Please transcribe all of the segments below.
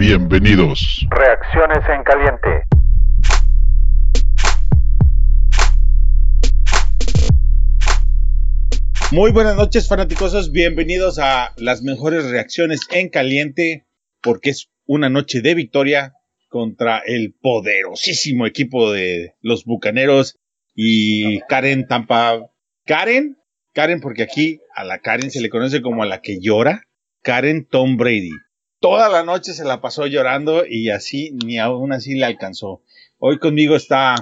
Bienvenidos. Reacciones en caliente. Muy buenas noches, fanáticos. Bienvenidos a las mejores reacciones en caliente, porque es una noche de victoria contra el poderosísimo equipo de los bucaneros y Karen Tampa. Karen, Karen, porque aquí a la Karen se le conoce como a la que llora. Karen Tom Brady. Toda la noche se la pasó llorando y así, ni aún así le alcanzó. Hoy conmigo está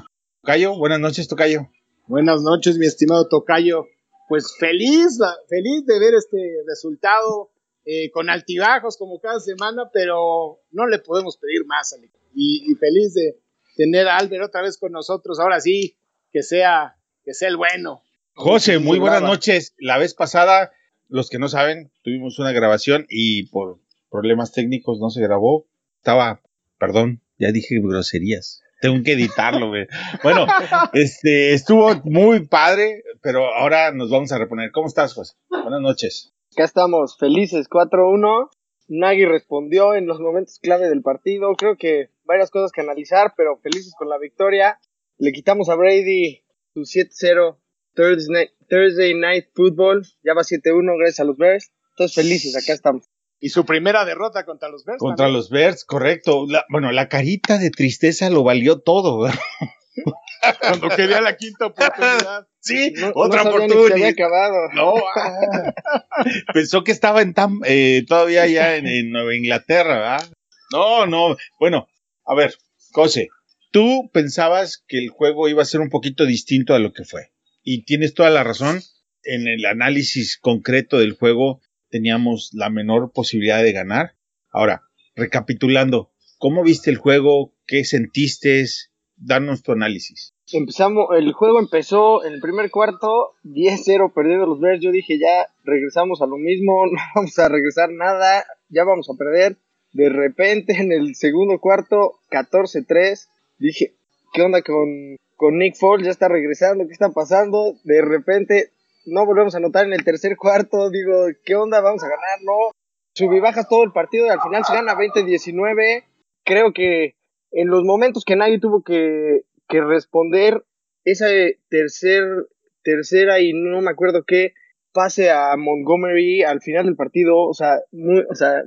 Tocayo. Buenas noches, Tocayo. Buenas noches, mi estimado Tocayo. Pues feliz, feliz de ver este resultado eh, con altibajos como cada semana, pero no le podemos pedir más, y, y, feliz de tener a Albert otra vez con nosotros. Ahora sí, que sea, que sea el bueno. José, muy buenas noches. La vez pasada, los que no saben, tuvimos una grabación y por problemas técnicos no se grabó. Estaba, perdón, ya dije groserías. Tengo que editarlo, güey. Bueno, este, estuvo muy padre, pero ahora nos vamos a reponer. ¿Cómo estás, José? Buenas noches. Acá estamos, felices, 4-1. Nagy respondió en los momentos clave del partido. Creo que varias cosas que analizar, pero felices con la victoria. Le quitamos a Brady su 7-0 Thursday, Thursday Night Football. Ya va 7-1 gracias a los Bears. Entonces felices, acá estamos. Y su primera derrota contra los Bears. Contra los Bears, correcto. bueno, la carita de tristeza lo valió todo. Cuando quería la quinta oportunidad. Sí, otra oportunidad. No, ah. pensó que estaba en tam, eh, todavía allá en, Nueva Inglaterra, ¿verdad? No, no. Bueno, a ver, José, tú pensabas que el juego iba a ser un poquito distinto a lo que fue. Y tienes toda la razón. En el análisis concreto del juego teníamos la menor posibilidad de ganar. Ahora, recapitulando, ¿cómo viste el juego? ¿Qué sentiste? Danos tu análisis. Empezamos, el juego empezó en el primer cuarto, 10-0 perdiendo los Bears. Yo dije, ya regresamos a lo mismo, no vamos a regresar nada, ya vamos a perder. De repente en el segundo cuarto, 14-3, dije, ¿qué onda con, con Nick Foles? Ya está regresando, ¿qué está pasando? De repente no volvemos a anotar en el tercer cuarto, digo, ¿qué onda? Vamos a ganar, no. Subibajas todo el partido y al final se gana 20-19. Creo que en los momentos que nadie tuvo que, que responder, esa tercer, tercera y no me acuerdo qué, pase a Montgomery al final del partido, o sea, muy, o sea,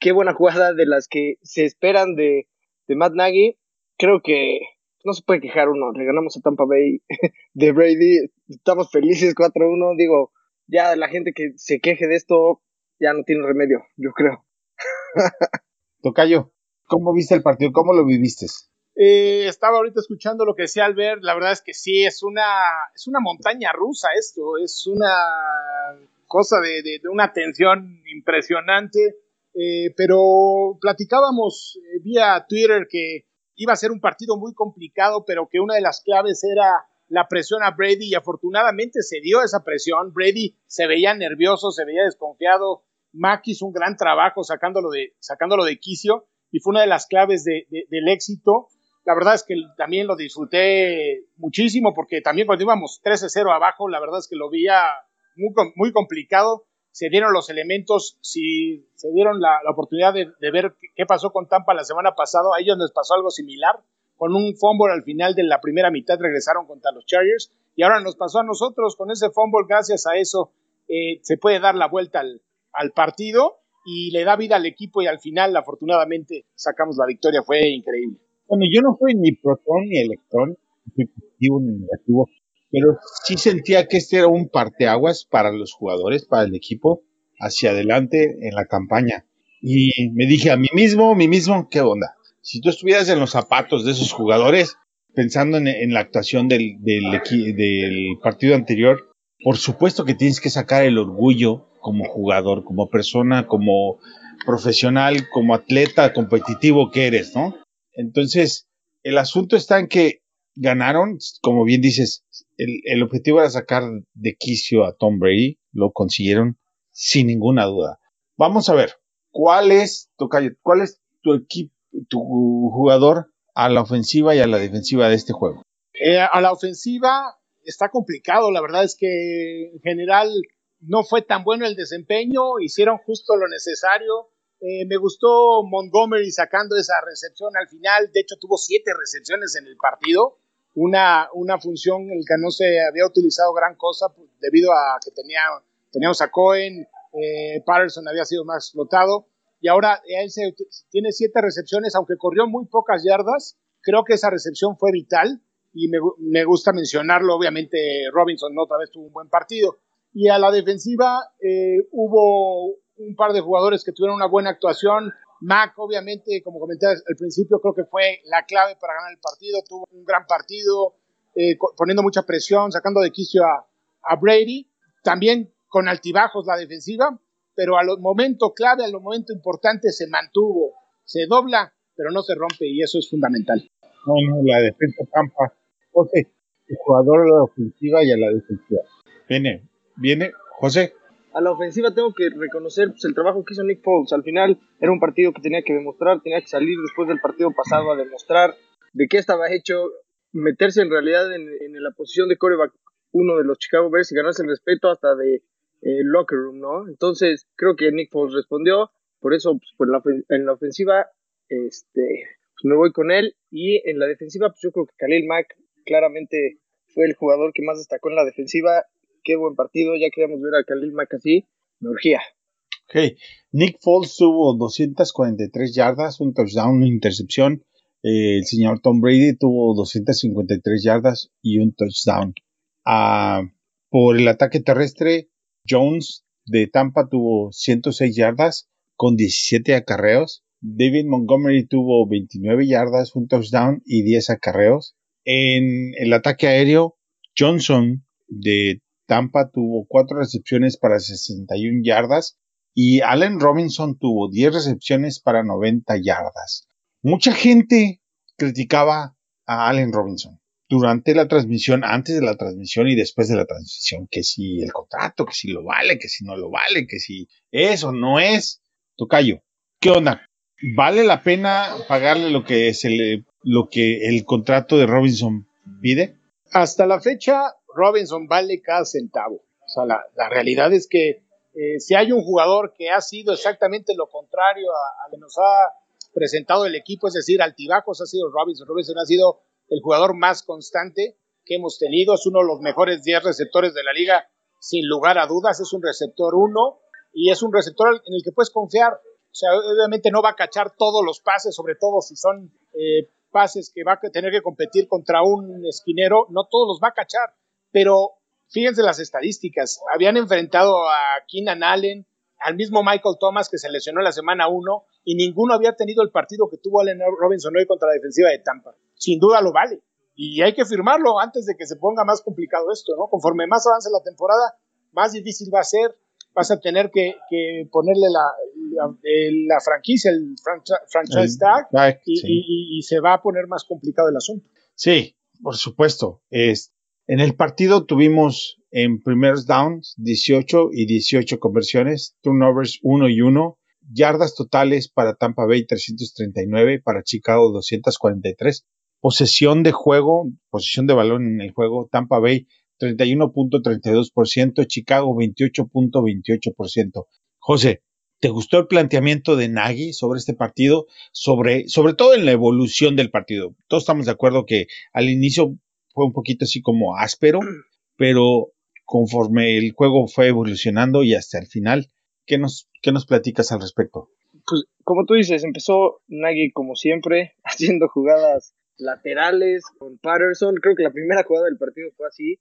qué buena jugada de las que se esperan de, de Matt Nagy. Creo que no se puede quejar uno. Le ganamos a Tampa Bay de Brady. Estamos felices 4-1. Digo, ya la gente que se queje de esto ya no tiene remedio, yo creo. Tocayo, ¿cómo viste el partido? ¿Cómo lo viviste? Eh, estaba ahorita escuchando lo que decía Albert. La verdad es que sí, es una, es una montaña rusa esto. Es una cosa de, de, una tensión impresionante. Eh, pero platicábamos eh, vía Twitter que iba a ser un partido muy complicado, pero que una de las claves era la presión a Brady y afortunadamente se dio esa presión. Brady se veía nervioso, se veía desconfiado. Mack hizo un gran trabajo sacándolo de, sacándolo de quicio y fue una de las claves de, del éxito. La verdad es que también lo disfruté muchísimo porque también cuando íbamos 13-0 abajo, la verdad es que lo veía muy, muy complicado se dieron los elementos, si se dieron la, oportunidad de, ver qué pasó con Tampa la semana pasada, a ellos les pasó algo similar, con un fumble al final de la primera mitad regresaron contra los Chargers, y ahora nos pasó a nosotros con ese fumble, gracias a eso eh, se puede dar la vuelta al, partido y le da vida al equipo y al final afortunadamente sacamos la victoria, fue increíble. Bueno, yo no fui ni protón ni electrón, ni positivo ni negativo, pero sí sentía que este era un parteaguas para los jugadores, para el equipo, hacia adelante en la campaña. Y me dije a mí mismo, mí mismo, ¿qué onda? Si tú estuvieras en los zapatos de esos jugadores, pensando en, la actuación del, partido anterior, por supuesto que tienes que sacar el orgullo como jugador, como persona, como profesional, como atleta competitivo que eres, ¿no? Entonces, el asunto está en que ganaron, como bien dices, el, objetivo era sacar de quicio a Tom Brady, lo consiguieron sin ninguna duda. Vamos a ver, ¿cuál es, cuál es tu equipo, tu jugador a la ofensiva y a la defensiva de este juego? Eh, a la ofensiva está complicado, la verdad es que en general no fue tan bueno el desempeño, hicieron justo lo necesario. Eh, me gustó Montgomery sacando esa recepción al final. De hecho, tuvo siete recepciones en el partido. Una, una función en la que no se había utilizado gran cosa pues, debido a que tenía, teníamos a Cohen, eh, Patterson había sido más explotado. Y ahora él tiene siete recepciones, aunque corrió muy pocas yardas. Creo que esa recepción fue vital y me, gusta mencionarlo. Obviamente, Robinson otra vez tuvo un buen partido. Y a la defensiva eh, hubo un par de jugadores que tuvieron una buena actuación. Mac, obviamente, como comenté al principio, creo que fue la clave para ganar el partido. Tuvo un gran partido, eh, poniendo mucha presión, sacando de quicio a, Brady. También con altibajos la defensiva, pero a los momentos clave, a los momentos importantes se mantuvo. Se dobla, pero no se rompe y eso es fundamental. No, no, la defensa campa. José, el jugador a la ofensiva y a la defensiva. Viene, viene, José a la ofensiva tengo que reconocer pues, el trabajo que hizo Nick Foles. Al final era un partido que tenía que demostrar, tenía que salir después del partido pasado a demostrar de qué estaba hecho, meterse en realidad en, la posición de coreback uno de los Chicago Bears y ganarse el respeto hasta de eh, locker room, ¿no? Entonces creo que Nick Foles respondió, por eso pues, en, la, ofensiva este, pues, me voy con él y en la defensiva pues yo creo que Khalil Mack claramente fue el jugador que más destacó en la defensiva qué buen partido, ya queríamos ver a Khalil Mack así, me urgía. Ok, Nick Foles tuvo 243 yardas, un touchdown, una intercepción. el señor Tom Brady tuvo 253 yardas y un touchdown. Ah, por el ataque terrestre, Jones de Tampa tuvo 106 yardas con 17 acarreos. David Montgomery tuvo 29 yardas, un touchdown y 10 acarreos. En el ataque aéreo, Johnson de Tampa tuvo cuatro recepciones para 61 yardas y Allen Robinson tuvo 10 recepciones para 90 yardas. Mucha gente criticaba a Allen Robinson durante la transmisión, antes de la transmisión y después de la transmisión, que si el contrato, que si lo vale, que si no lo vale, que si es o no es. Tocayo, ¿qué onda? ¿Vale la pena pagarle lo que, se lo que el contrato de Robinson pide? Hasta la fecha, Robinson vale cada centavo. O sea, la, realidad es que eh, si hay un jugador que ha sido exactamente lo contrario a, lo que nos ha presentado el equipo, es decir, altibajos, ha sido Robinson. Robinson ha sido el jugador más constante que hemos tenido, es uno de los mejores 10 receptores de la liga, sin lugar a dudas, es un receptor uno y es un receptor en el que puedes confiar. O sea, obviamente no va a cachar todos los pases, sobre todo si son eh, pases que va a tener que competir contra un esquinero, no todos los va a cachar pero fíjense las estadísticas. Habían enfrentado a Keenan Allen, al mismo Michael Thomas que se lesionó la semana 1 y ninguno había tenido el partido que tuvo Allen Robinson hoy contra la defensiva de Tampa. Sin duda lo vale. Y hay que firmarlo antes de que se ponga más complicado esto, ¿no? Conforme más avance la temporada, más difícil va a ser. Vas a tener que, ponerle la, la, franquicia, el franchise tag, y, y, se va a poner más complicado el asunto. Sí, por supuesto. Es, en el partido tuvimos en primeros downs 18 y 18 conversiones, turnovers 1 y 1, yardas totales para Tampa Bay 339, para Chicago 243, posesión de juego, posesión de balón en el juego, Tampa Bay 31.32%, Chicago 28.28%. José, ¿te gustó el planteamiento de Nagy sobre este partido? Sobre, sobre todo en la evolución del partido. Todos estamos de acuerdo que al inicio fue un poquito así como áspero, pero conforme el juego fue evolucionando y hasta el final, ¿qué nos, qué nos platicas al respecto? Pues como tú dices, empezó Nagy como siempre, haciendo jugadas laterales con Patterson. Creo que la primera jugada del partido fue así.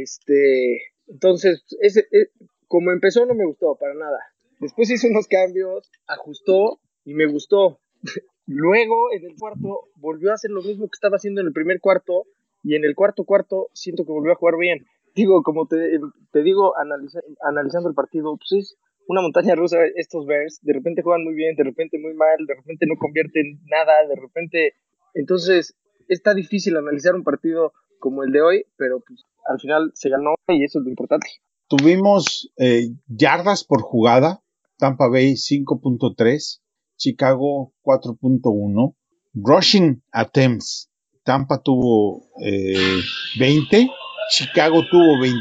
Este, entonces, ese, eh, como empezó no me gustó para nada. Después hizo unos cambios, ajustó y me gustó. Luego, en el cuarto, volvió a hacer lo mismo que estaba haciendo en el primer cuarto, y en el cuarto cuarto siento que volvió a jugar bien. Digo, como te, te digo, analizando el partido, pues es una montaña rusa estos Bears, de repente juegan muy bien, de repente muy mal, de repente no convierten nada, de repente... Entonces, está difícil analizar un partido como el de hoy, pero pues, al final se ganó y eso es lo importante. Tuvimos eh, yardas por jugada, Tampa Bay 5.3, Chicago 4.1, rushing attempts Tampa tuvo 20, eh, Chicago tuvo 20,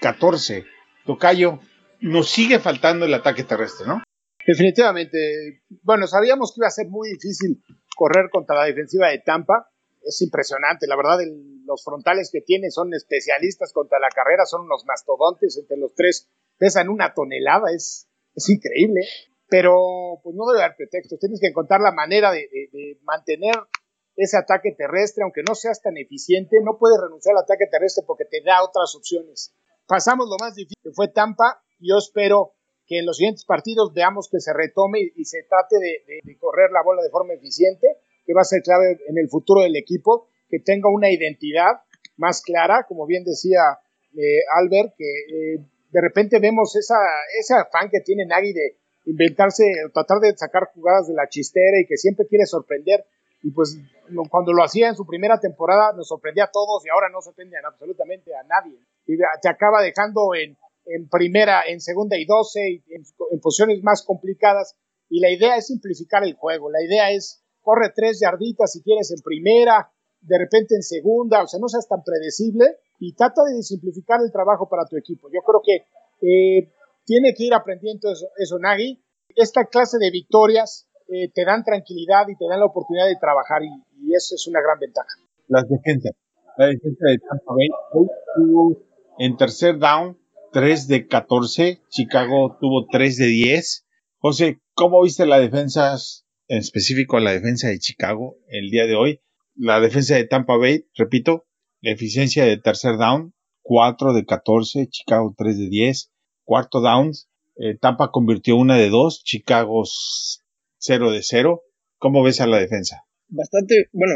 14. Tocayo, nos sigue faltando el ataque terrestre, ¿no? Definitivamente. Bueno, sabíamos que iba a ser muy difícil correr contra la defensiva de Tampa. Es impresionante, la verdad, los frontales que tiene son especialistas contra la carrera, son unos mastodontes, entre los tres pesan una tonelada, es, es increíble. Pero pues no debe haber pretextos, tienes que encontrar la manera de, de mantener ese ataque terrestre, aunque no seas tan eficiente, no puedes renunciar al ataque terrestre porque te da otras opciones. Pasamos lo más difícil, que fue Tampa, y yo espero que en los siguientes partidos veamos que se retome y, se trate de, correr la bola de forma eficiente, que va a ser clave en el futuro del equipo, que tenga una identidad más clara, como bien decía eh, Albert, que eh, de repente vemos esa, ese afán que tiene Nagy de inventarse, tratar de sacar jugadas de la chistera y que siempre quiere sorprender. Y pues cuando lo hacía en su primera temporada nos sorprendía a todos y ahora no sorprende absolutamente a nadie. Y te acaba dejando en, en primera, en segunda y doce, en, posiciones más complicadas. Y la idea es simplificar el juego. La idea es corre tres yarditas si quieres en primera, de repente en segunda, o sea, no seas tan predecible y trata de simplificar el trabajo para tu equipo. Yo creo que eh, tiene que ir aprendiendo eso, eso Nagy. Esta clase de victorias eh, te dan tranquilidad y te dan la oportunidad de trabajar y, eso es una gran ventaja. Las defensas. La defensa de Tampa Bay en tercer down 3 de 14, Chicago tuvo 3 de 10. José, ¿cómo viste la defensa, en específico la defensa de Chicago el día de hoy? La defensa de Tampa Bay, repito, eficiencia de tercer down, 4 de 14, Chicago 3 de 10. Cuarto down, eh, Tampa convirtió una de 2, Chicago 0 de 0. ¿Cómo ves a la defensa? Bastante, bueno,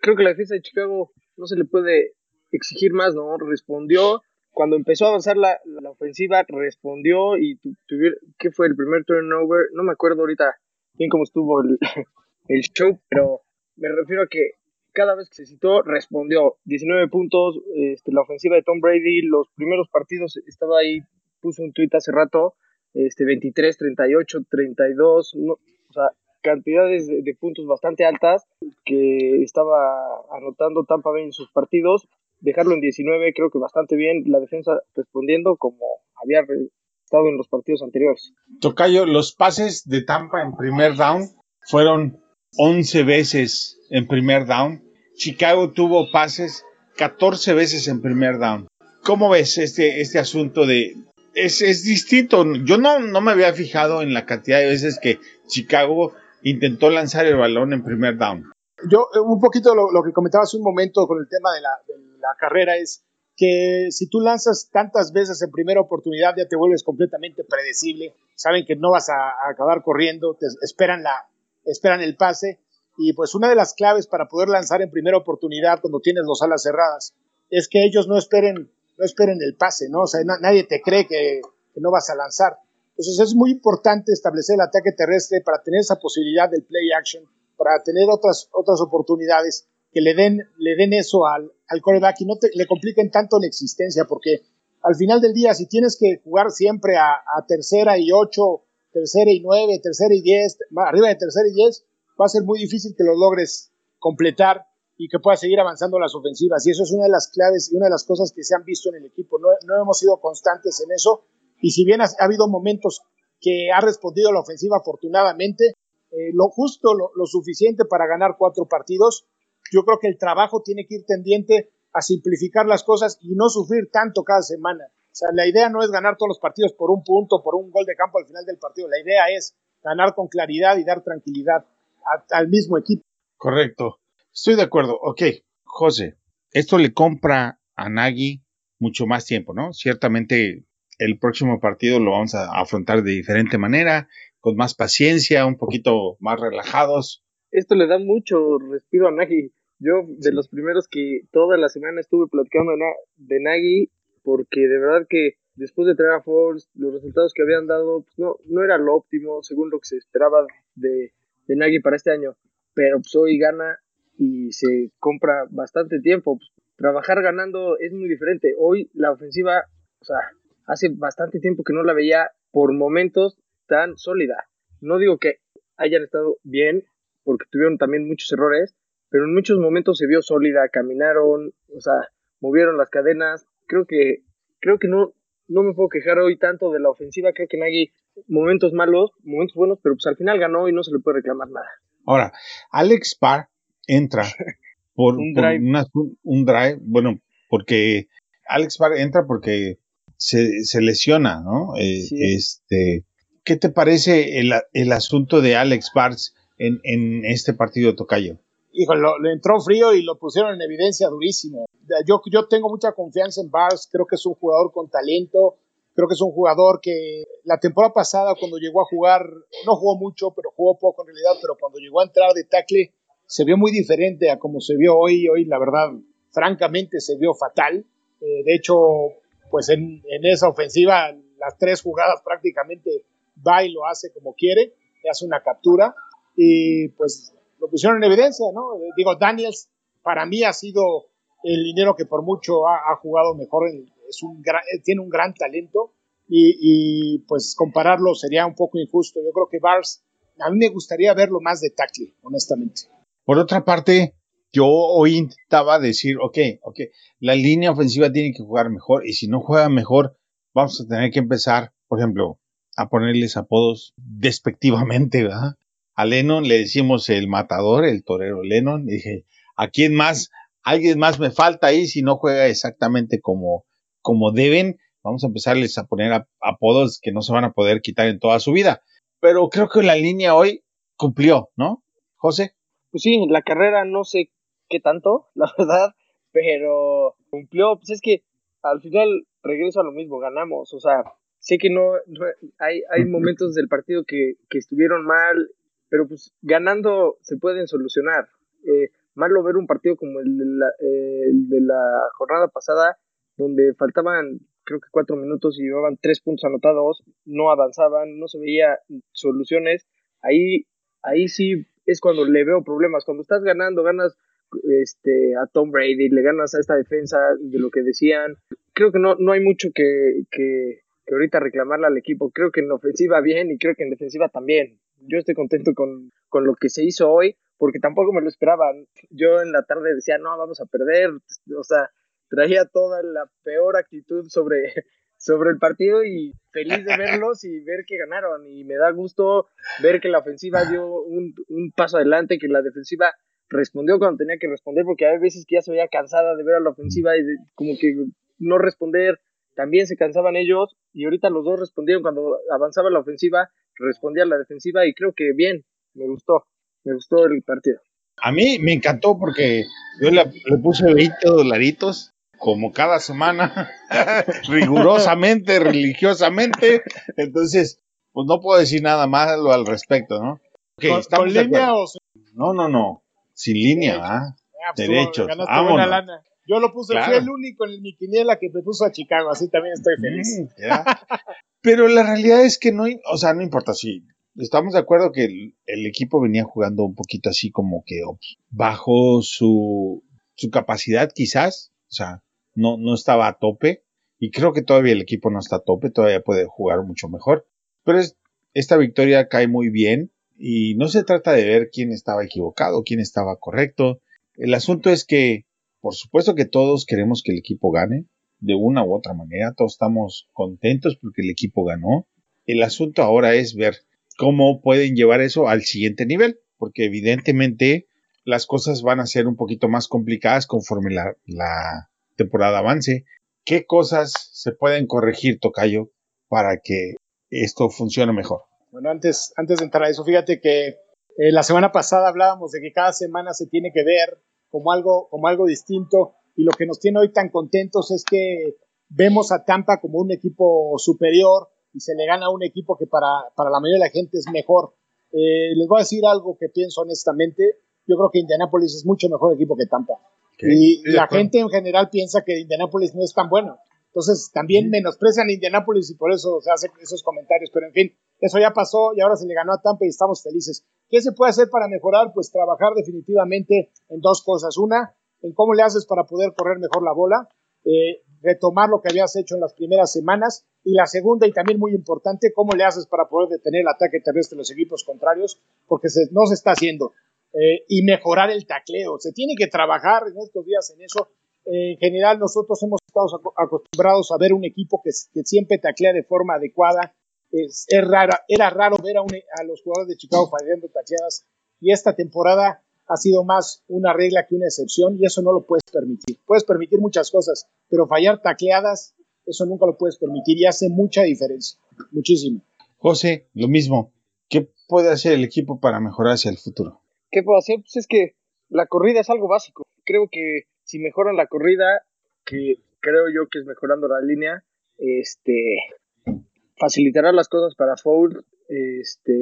creo que la defensa de Chicago no se le puede exigir más, ¿no? Respondió cuando empezó a avanzar la, la ofensiva, respondió y tuvieron, ¿qué fue el primer turnover? No me acuerdo ahorita bien cómo estuvo el, el show, pero me refiero a que cada vez que se citó, respondió. 19 puntos, este, la ofensiva de Tom Brady, los primeros partidos estaba ahí, puso un tweet hace rato, este, 23, 38, 32, no, o sea, cantidades de, de, puntos bastante altas que estaba anotando Tampa Bay en sus partidos dejarlo en 19 creo que bastante bien, la defensa respondiendo como había estado en los partidos anteriores. Tocayo, los pases de Tampa en primer down fueron 11 veces en primer down. Chicago tuvo pases 14 veces en primer down. ¿Cómo ves este, este asunto de... Es, es distinto. Yo no, no me había fijado en la cantidad de veces que Chicago intentó lanzar el balón en primer down. Yo, eh, un poquito lo, que comentaba hace un momento con el tema de la, carrera es que si tú lanzas tantas veces en primera oportunidad ya te vuelves completamente predecible, saben que no vas a, acabar corriendo, te esperan, la, esperan el pase y pues una de las claves para poder lanzar en primera oportunidad cuando tienes los alas cerradas es que ellos no esperen, no esperen el pase, ¿no? O sea, nadie te cree que, que no vas a lanzar. Entonces es muy importante establecer el ataque terrestre para tener esa posibilidad del play action, para tener otras, otras oportunidades que le den, le den eso al, al coreback y no te, le compliquen tanto la existencia, porque al final del día, si tienes que jugar siempre a, tercera y ocho, tercera y nueve, tercera y diez, arriba de tercera y diez, va a ser muy difícil que lo logres completar y que puedas seguir avanzando las ofensivas. Y eso es una de las claves y una de las cosas que se han visto en el equipo. No, no hemos sido constantes en eso. Y si bien ha, habido momentos que ha respondido la ofensiva afortunadamente, eh, lo justo, lo, suficiente para ganar cuatro partidos, yo creo que el trabajo tiene que ir tendiente a simplificar las cosas y no sufrir tanto cada semana. O sea, la idea no es ganar todos los partidos por un punto, por un gol de campo al final del partido. La idea es ganar con claridad y dar tranquilidad al mismo equipo. Correcto. Estoy de acuerdo. Ok, José, esto le compra a Nagy mucho más tiempo, ¿no? Ciertamente el próximo partido lo vamos a afrontar de diferente manera, con más paciencia, un poquito más relajados esto le da mucho respiro a Nagy. Yo, de los primeros que toda la semana estuve platicando de Nagy, porque de verdad que después de traer a Force, los resultados que habían dado pues no, no era lo óptimo según lo que se esperaba de, de Nagy para este año. Pero pues hoy gana y se compra bastante tiempo. Pues, trabajar ganando es muy diferente. Hoy la ofensiva, o sea, hace bastante tiempo que no la veía por momentos tan sólida. No digo que hayan estado bien, porque tuvieron también muchos errores, pero en muchos momentos se vio sólida, caminaron, o sea, movieron las cadenas. Creo que, creo que no, no me puedo quejar hoy tanto de la ofensiva, creo que Nagy momentos malos, momentos buenos, pero pues al final ganó y no se le puede reclamar nada. Ahora, Alex Parr entra por un drive, un drive bueno, porque Alex Parr entra porque se, se lesiona, ¿no? Eh, este, ¿Qué te parece el, el asunto de Alex Parr en, en este partido de Tocayo? Hijo, lo, entró frío y lo pusieron en evidencia durísimo. Yo, yo tengo mucha confianza en Bars, creo que es un jugador con talento, creo que es un jugador que la temporada pasada cuando llegó a jugar, no jugó mucho, pero jugó poco en realidad, pero cuando llegó a entrar de tackle se vio muy diferente a como se vio hoy. Hoy, la verdad, francamente se vio fatal. Eh, de hecho, pues en, en, esa ofensiva, las tres jugadas prácticamente va y lo hace como quiere, le hace una captura y pues lo pusieron en evidencia, ¿no? Eh, digo, Daniels para mí ha sido el dinero que por mucho ha, jugado mejor, es un eh, tiene un gran talento y, y, pues compararlo sería un poco injusto. Yo creo que Bars, a mí me gustaría verlo más de tackle, honestamente. Por otra parte, yo hoy intentaba decir, ok, ok, la línea ofensiva tiene que jugar mejor y si no juega mejor, vamos a tener que empezar, por ejemplo, a ponerles apodos despectivamente, ¿verdad? A Lennon le decimos el matador, el torero Lennon. dije, ¿a quién más? Alguien más me falta ahí si no juega exactamente como, como deben. Vamos a empezarles a poner apodos que no se van a poder quitar en toda su vida. Pero creo que la línea hoy cumplió, ¿no? José. Pues sí, la carrera no sé qué tanto, la verdad, pero cumplió. Pues es que al final regreso a lo mismo, ganamos. O sea, sé que no, hay, hay momentos del partido que, que estuvieron mal pero pues ganando se pueden solucionar. Eh, malo ver un partido como el de, la, eh, el de la jornada pasada, donde faltaban creo que cuatro minutos y llevaban tres puntos anotados, no avanzaban, no se veía soluciones. Ahí, ahí sí es cuando le veo problemas. Cuando estás ganando, ganas este, a Tom Brady, le ganas a esta defensa de lo que decían. Creo que no, no hay mucho que, que, que ahorita reclamarle al equipo. Creo que en ofensiva bien y creo que en defensiva también yo estoy contento con, con lo que se hizo hoy, porque tampoco me lo esperaban. Yo en la tarde decía, no, vamos a perder, o sea, traía toda la peor actitud sobre, sobre el partido y feliz de verlos y ver que ganaron. Y me da gusto ver que la ofensiva dio un, un paso adelante, que la defensiva respondió cuando tenía que responder, porque hay veces que ya se veía cansada de ver a la ofensiva y como que no responder, también se cansaban ellos y ahorita los dos respondieron cuando avanzaba la ofensiva respondía a la defensiva y creo que bien, me gustó, me gustó el partido. A mí me encantó porque yo le, puse 20 dolaritos como cada semana, rigurosamente, religiosamente, entonces, pues no puedo decir nada malo al respecto, ¿no? ¿Con, línea o No, no, no, sin línea, ¿ah? Derechos, lana. Yo lo puse, fui el único en mi quiniela que me puso a Chicago, así también estoy feliz. Mm, Pero la realidad es que no, o sea, no importa si estamos de acuerdo que el, equipo venía jugando un poquito así como que bajo su, su capacidad quizás, o sea, no, no estaba a tope y creo que todavía el equipo no está a tope, todavía puede jugar mucho mejor. Pero esta victoria cae muy bien y no se trata de ver quién estaba equivocado, quién estaba correcto. El asunto es que, por supuesto que todos queremos que el equipo gane, de una u otra manera. Todos estamos contentos porque el equipo ganó. El asunto ahora es ver cómo pueden llevar eso al siguiente nivel, porque evidentemente las cosas van a ser un poquito más complicadas conforme la, la temporada avance. ¿Qué cosas se pueden corregir, Tocayo, para que esto funcione mejor? Bueno, antes, antes de entrar a eso, fíjate que eh, la semana pasada hablábamos de que cada semana se tiene que ver como algo, como algo distinto y lo que nos tiene hoy tan contentos es que vemos a Tampa como un equipo superior y se le gana a un equipo que para, para la mayoría de la gente es mejor. Eh, les voy a decir algo que pienso honestamente. Yo creo que Indianapolis es mucho mejor equipo que Tampa. y la gente en general piensa que Indianapolis no es tan bueno. Entonces también menosprecian a Indianapolis y por eso se hacen esos comentarios. Pero en fin, eso ya pasó y ahora se le ganó a Tampa y estamos felices. ¿Qué se puede hacer para mejorar? Pues trabajar definitivamente en dos cosas. Una, en cómo le haces para poder correr mejor la bola, eh, retomar lo que habías hecho en las primeras semanas y la segunda y también muy importante, cómo le haces para poder detener el ataque terrestre de los equipos contrarios, porque no se está haciendo. Eh, y mejorar el tacleo. Se tiene que trabajar en estos días en eso. Eh, en general, nosotros hemos estado acostumbrados a ver un equipo que, que siempre taclea de forma adecuada. es, rara, era raro ver a, a los jugadores de Chicago fallando tacleadas y esta temporada ha sido más una regla que una excepción y eso no lo puedes permitir. Puedes permitir muchas cosas, pero fallar tacleadas, eso nunca lo puedes permitir y hace mucha diferencia, muchísimo. José, lo mismo. ¿Qué puede hacer el equipo para mejorar hacia el futuro? ¿Qué puedo hacer? Pues es que la corrida es algo básico. Creo que si mejoran la corrida, que creo yo que es mejorando la línea, este facilitará las cosas para Foul este,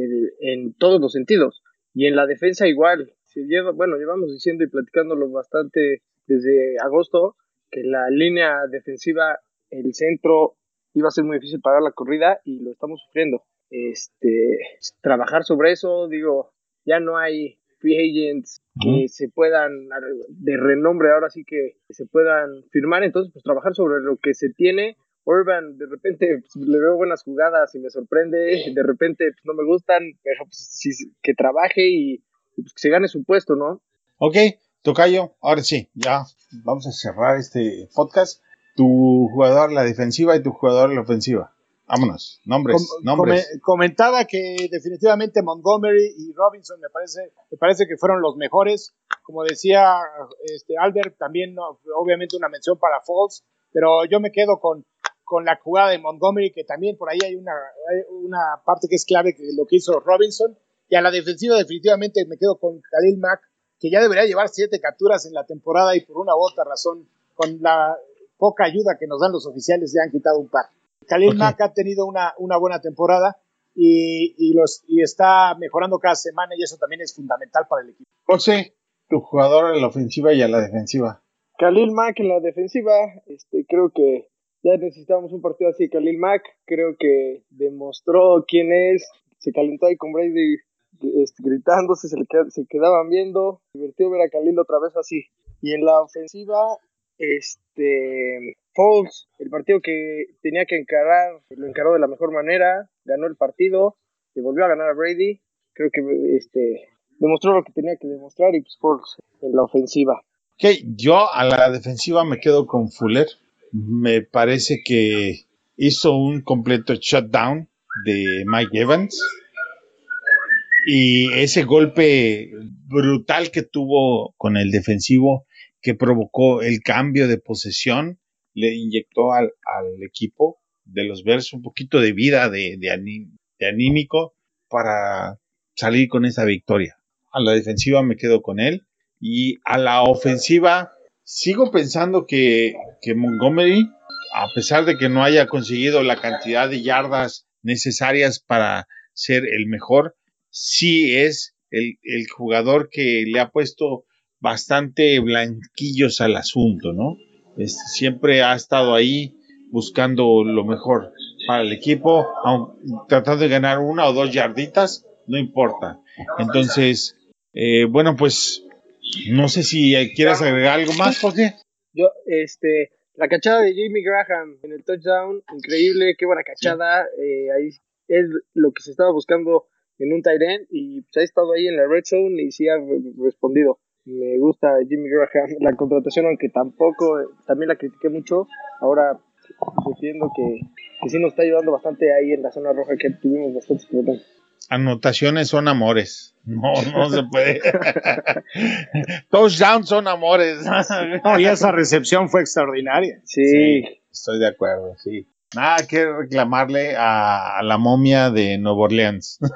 en todos los sentidos. Y en la defensa igual. Lleva, bueno, llevamos diciendo y platicándolo bastante desde agosto que la línea defensiva, el centro, iba a ser muy difícil parar la corrida y lo estamos sufriendo. Este, trabajar sobre eso, digo, ya no hay free agents que se puedan, de renombre ahora sí que se puedan firmar, entonces pues trabajar sobre lo que se tiene. Urban, de repente pues, le veo buenas jugadas y me sorprende, de repente pues, no me gustan, pero pues sí, que trabaje y, pues, que se gane su puesto, ¿no? Ok, Tocayo, ahora sí, ya vamos a cerrar este podcast. Tu jugador la defensiva y tu jugador la ofensiva. Vámonos, nombres, nombres. comentaba que definitivamente Montgomery y Robinson me parece, me parece que fueron los mejores. Como decía este, Albert, también obviamente una mención para Falls, pero yo me quedo con, con la jugada de Montgomery, que también por ahí hay una, una parte que es clave, que lo que hizo Robinson. Y a la defensiva definitivamente me quedo con Khalil Mack, que ya debería llevar siete capturas en la temporada y por una u otra razón, con la poca ayuda que nos dan los oficiales, ya han quitado un par. Khalil Mack ha tenido una, una buena temporada y, y, los, y está mejorando cada semana y eso también es fundamental para el equipo. José, tu jugador en la ofensiva y en la defensiva. Khalil Mack en la defensiva, este, creo que ya necesitamos un partido así. Khalil Mack creo que demostró quién es, se calentó ahí con Brady este, gritándose, se, le se quedaban viendo, divertido ver a Khalil otra vez así. Y en la ofensiva, este, Foles, el partido que tenía que encarar, lo encaró de la mejor manera, ganó el partido, le volvió a ganar a Brady, creo que este, demostró lo que tenía que demostrar y pues en la ofensiva. Yo a la defensiva me quedo con Fuller, me parece que hizo un completo shutdown de Mike Evans. Y ese golpe brutal que tuvo con el defensivo que provocó el cambio de posesión le inyectó al, equipo de los Bears un poquito de vida, de, de, anímico para salir con esa victoria. A la defensiva me quedo con él y a la ofensiva sigo pensando que, que Montgomery, a pesar de que no haya conseguido la cantidad de yardas necesarias para ser el mejor, sí es el, el jugador que le ha puesto bastante blanquillos al asunto, ¿no? siempre ha estado ahí buscando lo mejor para el equipo, tratando de ganar una o dos yarditas, no importa. Entonces, eh, bueno, pues no sé si quieres agregar algo más, José. Yo, este, la cachada de Jamie Graham en el touchdown, increíble, qué buena cachada. Eh, ahí es lo que se estaba buscando en un tight end y pues, ha estado ahí en la red zone y sí ha respondido me gusta Jimmy Graham, la contratación, aunque tampoco, también la critiqué mucho, ahora defiendo que, que sí nos está ayudando bastante ahí en la zona roja que tuvimos bastantes problemas. Anotaciones son amores. No, no se puede. Touchdowns son amores. y esa recepción fue extraordinaria. Sí. Estoy de acuerdo, sí. Nada que reclamarle a, la momia de Nueva Orleans.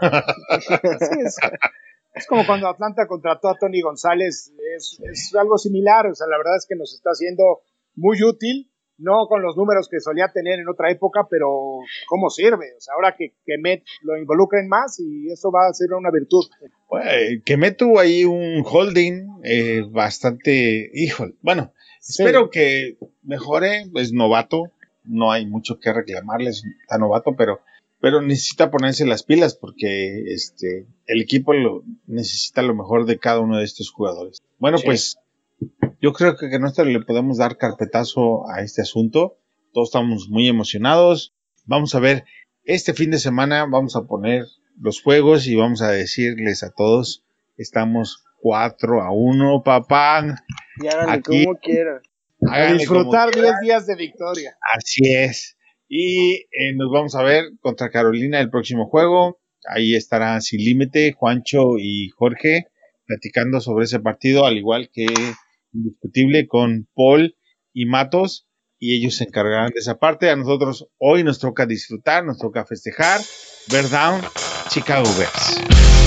Es como cuando Atlanta contrató a Tony González, es, algo similar, o sea, la verdad es que nos está haciendo muy útil, no con los números que solía tener en otra época, pero ¿cómo sirve? O sea, ahora que, que Met lo involucren más y eso va a ser una virtud. que Met tuvo ahí un holding eh, bastante, híjole, bueno, espero que mejore, es novato, no hay mucho que reclamarle, está novato, pero pero necesita ponerse las pilas porque este el equipo lo, necesita lo mejor de cada uno de estos jugadores. Bueno, pues yo creo que nosotros le podemos dar carpetazo a este asunto. Todos estamos muy emocionados. Vamos a ver, este fin de semana vamos a poner los juegos y vamos a decirles a todos, estamos 4 a 1, papá. Y háganle como quieran. A disfrutar 10 días de victoria. Así es Y eh, nos vamos a ver contra Carolina el próximo juego. Ahí estará Sin Límite, Juancho y Jorge platicando sobre ese partido, al igual que indiscutible con Paul y Matos. Y ellos se encargarán de esa parte. A nosotros hoy nos toca disfrutar, nos toca festejar, ver down Chicago Bears.